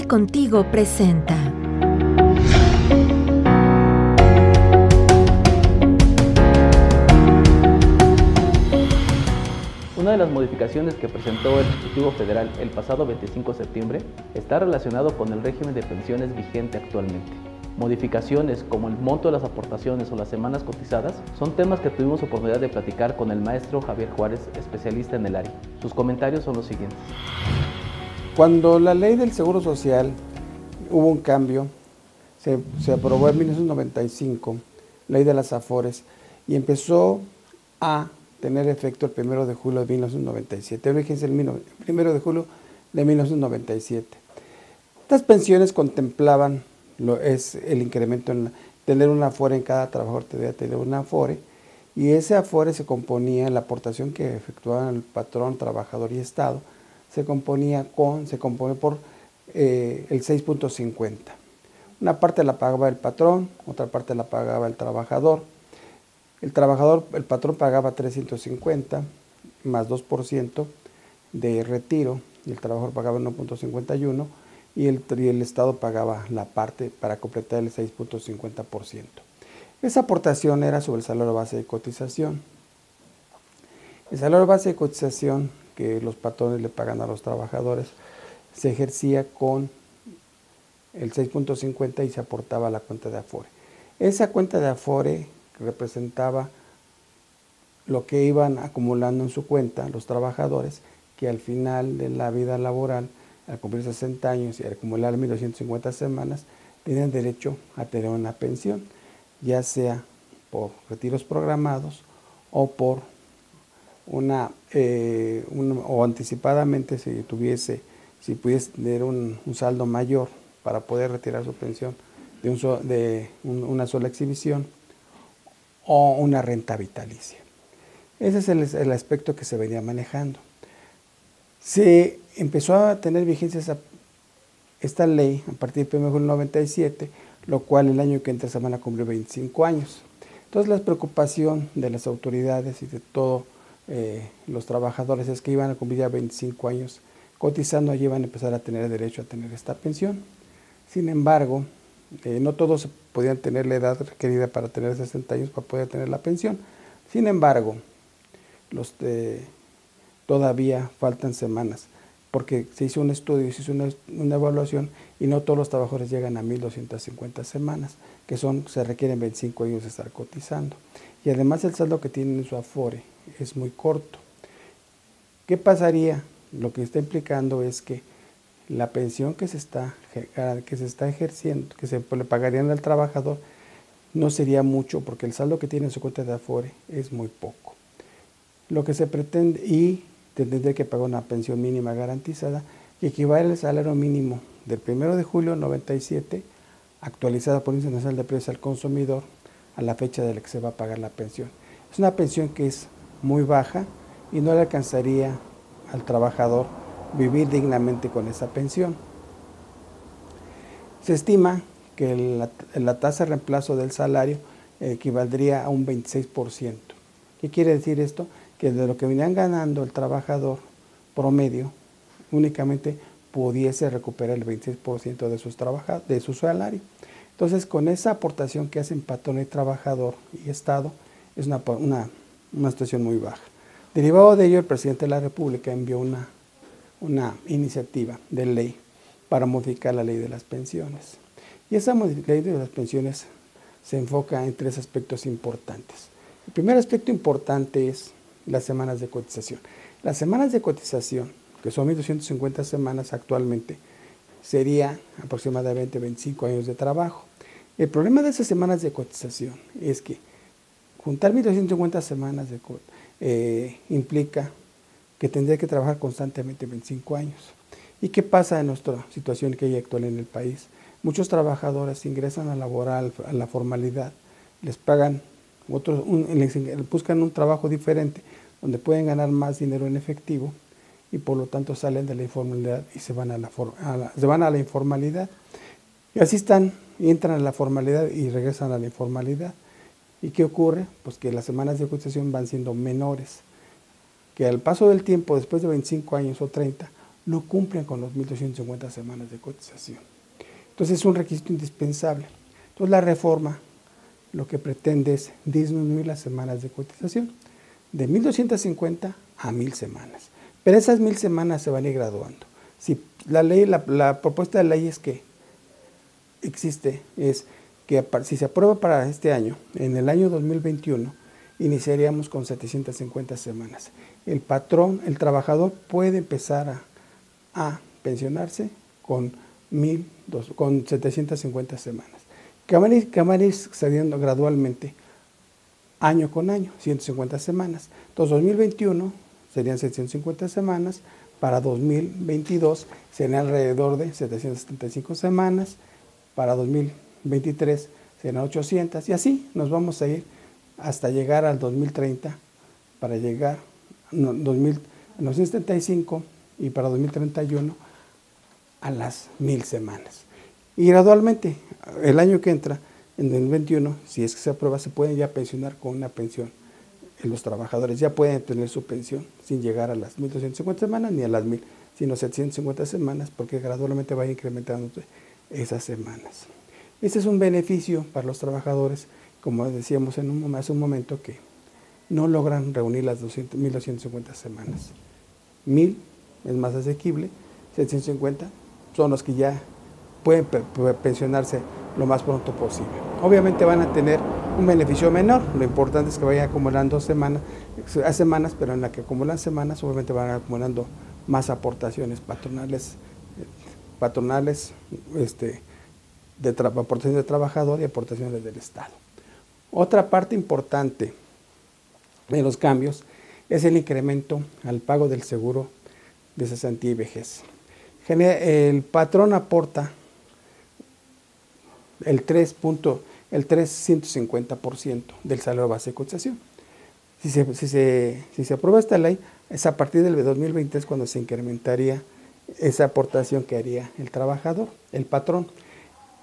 Contigo presenta. Una de las modificaciones que presentó el Ejecutivo Federal el pasado 25 de septiembre está relacionado con el régimen de pensiones vigente actualmente. Modificaciones como el monto de las aportaciones o las semanas cotizadas son temas que tuvimos oportunidad de platicar con el maestro Javier Juárez, especialista en el área. Sus comentarios son los siguientes. Cuando la ley del Seguro Social hubo un cambio, se, aprobó en 1995, ley de las AFORES, y empezó a tener efecto el 1 de julio de 1997. Fíjense, el 1 de julio de 1997. Estas pensiones contemplaban lo, es el incremento en tener una afore en cada trabajador debía tener una afore y ese afore se componía en la aportación que efectuaban el patrón, trabajador y Estado, se componía con, se compone por eh, el 6.50. Una parte la pagaba el patrón, otra parte la pagaba el trabajador. El trabajador, el patrón pagaba 350 más 2% de retiro y el trabajador pagaba 1.51 y el, y el Estado pagaba la parte para completar el 6.50%. Esa aportación era sobre el salario base de cotización. El salario base de cotización que los patrones le pagan a los trabajadores se ejercía con el 6.50 y se aportaba a la cuenta de Afore. Esa cuenta de Afore representaba lo que iban acumulando en su cuenta los trabajadores que al final de la vida laboral, al cumplir 60 años y al acumular 1.250 semanas, tenían derecho a tener una pensión, ya sea por retiros programados o por eh, o anticipadamente si tuviese, si pudiese tener un, saldo mayor para poder retirar su pensión de, un de una sola exhibición o una renta vitalicia. Ese es el, aspecto que se venía manejando. Se empezó a tener vigencia esta ley a partir del 1 de 97, lo cual el año que entra se van a cumplir 25 años. Entonces la preocupación de las autoridades y de todos eh, los trabajadores es que iban a cumplir ya 25 años cotizando, allí iban a empezar a tener derecho a tener esta pensión. Sin embargo, eh, no todos podían tener la edad requerida para tener 60 años para poder tener la pensión. Sin embargo, los todavía faltan semanas, porque se hizo un estudio, se hizo una, evaluación y no todos los trabajadores llegan a 1.250 semanas, que son, se requieren 25 años de estar cotizando. Y además el saldo que tienen en su Afore es muy corto. ¿Qué pasaría? Lo que está implicando es que la pensión que se está, que se está ejerciendo, que se le pagarían al trabajador, no sería mucho porque el saldo que tiene en su cuenta de Afore es muy poco. Lo que se pretende, y tendría que pagar una pensión mínima garantizada que equivale al salario mínimo del 1 de julio 97, actualizada por el Índice Nacional de Precios al Consumidor, a la fecha de la que se va a pagar la pensión. Es una pensión que es muy baja y no le alcanzaría al trabajador vivir dignamente con esa pensión. Se estima que la, tasa de reemplazo del salario equivaldría a un 26%. ¿Qué quiere decir esto? Que de lo que venían ganando el trabajador promedio, únicamente pudiese recuperar el 26% de, sus de su salario. Entonces, con esa aportación que hacen patrón y trabajador y Estado, es una, una, una situación muy baja. Derivado de ello, el presidente de la República envió una una iniciativa de ley para modificar la ley de las pensiones. Y esa ley de las pensiones se enfoca en tres aspectos importantes. El primer aspecto importante es las semanas de cotización. Las semanas de cotización, que son 1.250 semanas actualmente, sería aproximadamente 25 años de trabajo. El problema de esas semanas de cotización es que juntar 1.250 semanas de, eh, implica que tendría que trabajar constantemente 25 años. ¿Y qué pasa en nuestra situación que hay actual en el país? Muchos trabajadores ingresan a laboral, a la formalidad, les pagan, otros, buscan un trabajo diferente donde pueden ganar más dinero en efectivo y por lo tanto salen de la informalidad y se van a la, se van a la informalidad. Y así están, entran a la formalidad y regresan a la informalidad. ¿Y qué ocurre? Pues que las semanas de cotización van siendo menores que al paso del tiempo, después de 25 años o 30, no cumplen con los 1.250 semanas de cotización. Entonces es un requisito indispensable. Entonces la reforma lo que pretende es disminuir las semanas de cotización de 1.250 a 1.000 semanas. Pero esas 1.000 semanas se van a ir graduando. Si la, ley, la, propuesta de ley es que existe, es que si se aprueba para este año, en el año 2021, iniciaríamos con 750 semanas. El patrón, el trabajador puede empezar a, pensionarse con, mil, con 750 semanas. Que van, a ir, que gradualmente año con año, 150 semanas. Entonces 2021 serían 750 semanas, para 2022 serían alrededor de 775 semanas, para 2023 serán 800 y así nos vamos a ir hasta llegar al 2030 para llegar a 1975 y para 2031 a las mil semanas. Y gradualmente, el año que entra, en 2021, si es que se aprueba, se pueden ya pensionar con una pensión. Los trabajadores ya pueden tener su pensión sin llegar a las 1.250 semanas ni a las 1.000, sino 750 semanas, porque gradualmente va incrementando esas semanas. Este es un beneficio para los trabajadores, como decíamos en un, hace un momento, que no logran reunir las 1.250 semanas. 1.000 es más asequible, 750 son los que ya pueden pensionarse lo más pronto posible. Obviamente van a tener un beneficio menor, lo importante es que vayan acumulando semanas, semanas, pero en la que acumulan semanas obviamente van acumulando más aportaciones patronales, patronales este, de aportaciones de trabajador y aportaciones del Estado. Otra parte importante de los cambios es el incremento al pago del seguro de cesantía y vejez. El patrón aporta el 3. El 350% del salario base de cotización. Si se, si, se, si se aprueba esta ley, es a partir del 2023 cuando se incrementaría esa aportación que haría el trabajador, el patrón.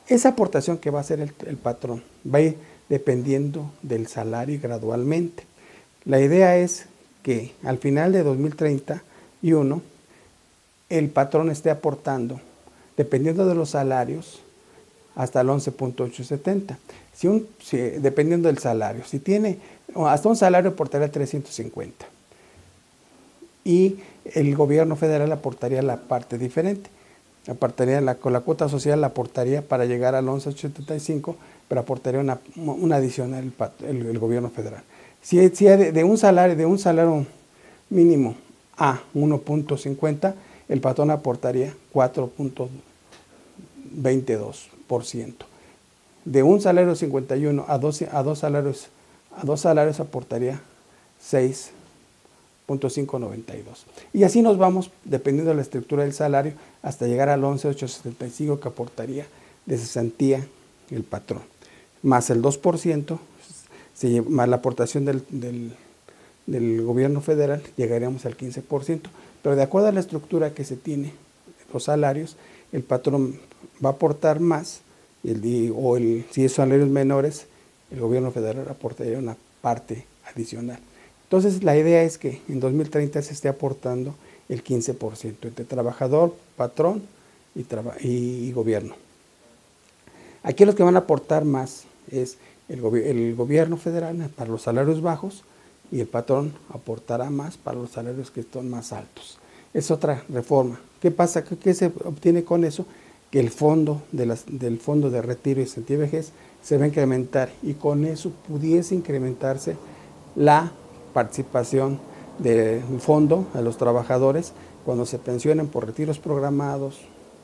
Esa aportación que va a hacer el, el patrón va a ir dependiendo del salario gradualmente. La idea es que al final de 2031 el patrón esté aportando, dependiendo de los salarios, hasta el 11.870. Si un, dependiendo del salario, si tiene hasta un salario aportaría 350 y el gobierno federal aportaría la parte diferente. Aportaría la, con la cuota social la aportaría para llegar al 11.875, pero aportaría una, una adicional el, gobierno federal. Si, si de, de, un salario, de un salario mínimo a 1.50, el patrón aportaría 4.22. De un salario 51 a dos, a dos salarios a dos salarios aportaría 6.592. Y así nos vamos, dependiendo de la estructura del salario, hasta llegar al 11.875 que aportaría de cesantía el patrón. Más el 2%, más la aportación del, del, del gobierno federal, llegaríamos al 15%. Pero de acuerdo a la estructura que se tiene, los salarios, el patrón va a aportar más, el, o el, si es salarios menores, el gobierno federal aportaría una parte adicional. Entonces la idea es que en 2030 se esté aportando el 15% entre trabajador, patrón y, y, gobierno. Aquí los que van a aportar más es el, el, gobierno federal para los salarios bajos y el patrón aportará más para los salarios que están más altos. Es otra reforma. ¿Qué pasa? ¿Qué se obtiene con eso? Que el fondo de del fondo de retiro y sentido vejez se va a incrementar y con eso pudiese incrementarse la participación del fondo a los trabajadores cuando se pensionen por retiros programados,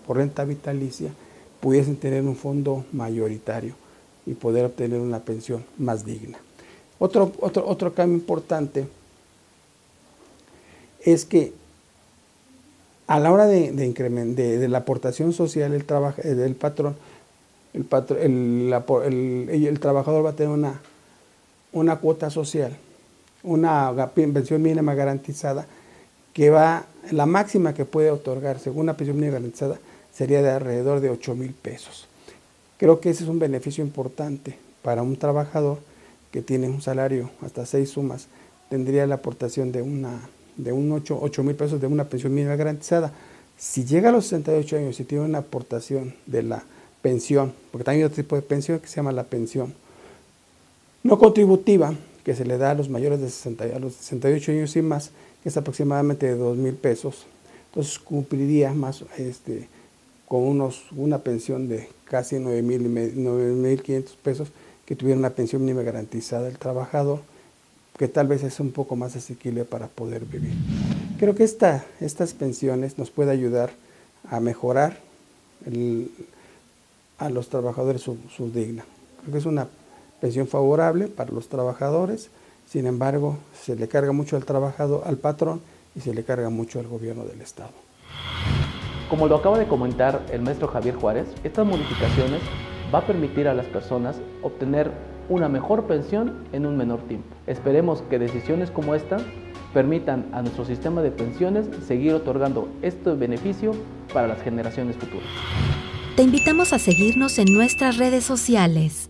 por renta vitalicia, pudiesen tener un fondo mayoritario y poder obtener una pensión más digna. Otro, otro, otro cambio importante es que a la hora de, de, la aportación social el eh, del patrón, el, el, trabajador va a tener una, una cuota social, una pensión mínima garantizada, que va, la máxima que puede otorgar según una pensión mínima garantizada sería de alrededor de 8 mil pesos. Creo que ese es un beneficio importante para un trabajador que tiene un salario hasta seis sumas, tendría la aportación de una de un 8 mil pesos de una pensión mínima garantizada. Si llega a los 68 años y tiene una aportación de la pensión, porque también hay otro tipo de pensión que se llama la pensión no contributiva, que se le da a los mayores de 60, a los 68 años y más, que es aproximadamente de 2 mil pesos. Entonces cumpliría más este, con unos, una pensión de casi 9 mil 500 pesos, que tuviera una pensión mínima garantizada el trabajador, que tal vez es un poco más asequible para poder vivir. Creo que esta, estas pensiones nos pueden ayudar a mejorar a los trabajadores su, su digna. Creo que es una pensión favorable para los trabajadores, sin embargo, se le carga mucho al trabajador, al patrón y se le carga mucho al gobierno del Estado. Como lo acaba de comentar el maestro Javier Juárez, estas modificaciones va a permitir a las personas obtener una mejor pensión en un menor tiempo. Esperemos que decisiones como esta permitan a nuestro sistema de pensiones seguir otorgando este beneficio para las generaciones futuras. Te invitamos a seguirnos en nuestras redes sociales.